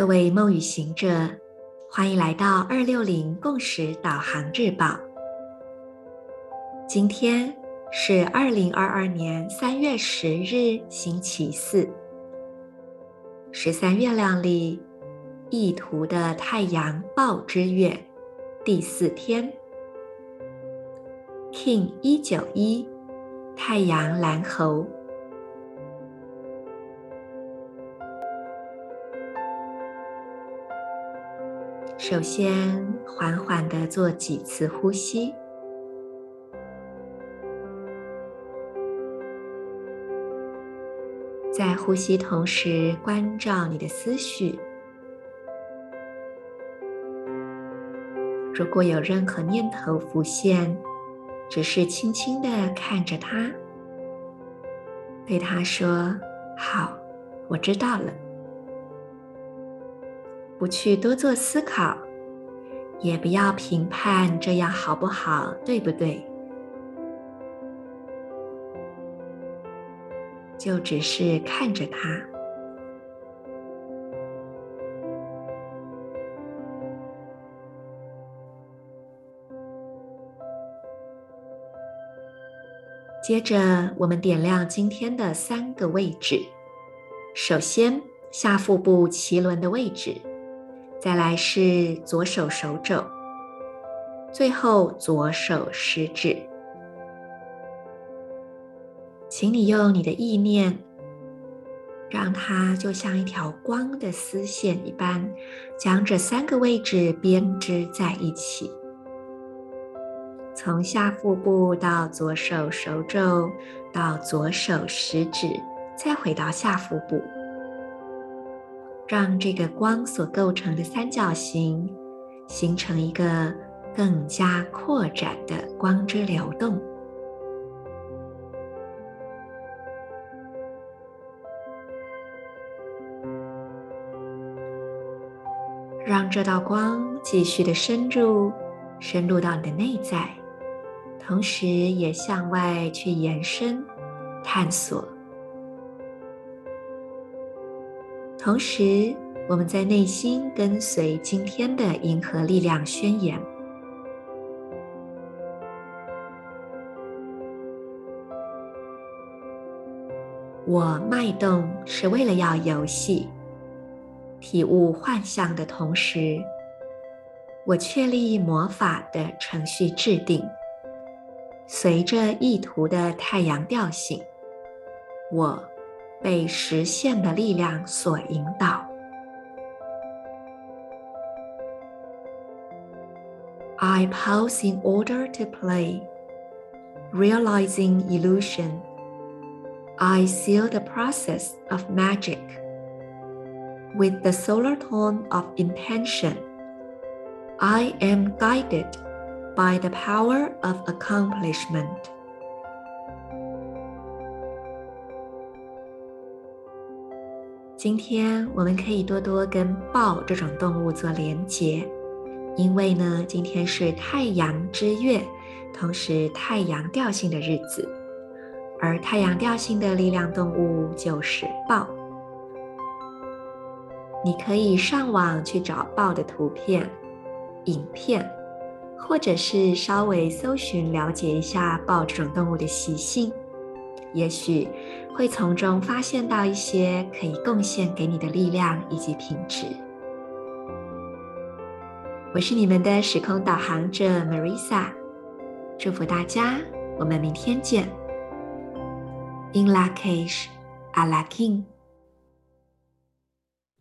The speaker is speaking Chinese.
各位梦与行者，欢迎来到二六零共识导航日报。今天是二零二二年三月十日，星期四，十三月亮历意图的太阳报之月第四天 King 一九一，太阳蓝猴。首先，缓缓的做几次呼吸，在呼吸同时关照你的思绪。如果有任何念头浮现，只是轻轻的看着它，对它说：“好，我知道了。”不去多做思考，也不要评判这样好不好，对不对？就只是看着它。接着，我们点亮今天的三个位置。首先，下腹部脐轮的位置。再来是左手手肘，最后左手食指。请你用你的意念，让它就像一条光的丝线一般，将这三个位置编织在一起。从下腹部到左手手肘，到左手食指，再回到下腹部。让这个光所构成的三角形形成一个更加扩展的光之流动，让这道光继续的深入，深入到你的内在，同时也向外去延伸、探索。同时，我们在内心跟随今天的银河力量宣言：我脉动是为了要游戏，体悟幻象的同时，我确立魔法的程序制定，随着意图的太阳调性，我。被实现的力量所引导。I pause in order to play, realizing illusion. I seal the process of magic with the solar tone of intention. I am guided by the power of accomplishment. 今天我们可以多多跟豹这种动物做连结，因为呢，今天是太阳之月，同时太阳调性的日子，而太阳调性的力量动物就是豹。你可以上网去找豹的图片、影片，或者是稍微搜寻了解一下豹这种动物的习性。也许会从中发现到一些可以贡献给你的力量以及品质。我是你们的时空导航者 Marisa，祝福大家，我们明天见。In Lak'ech, Ala K'in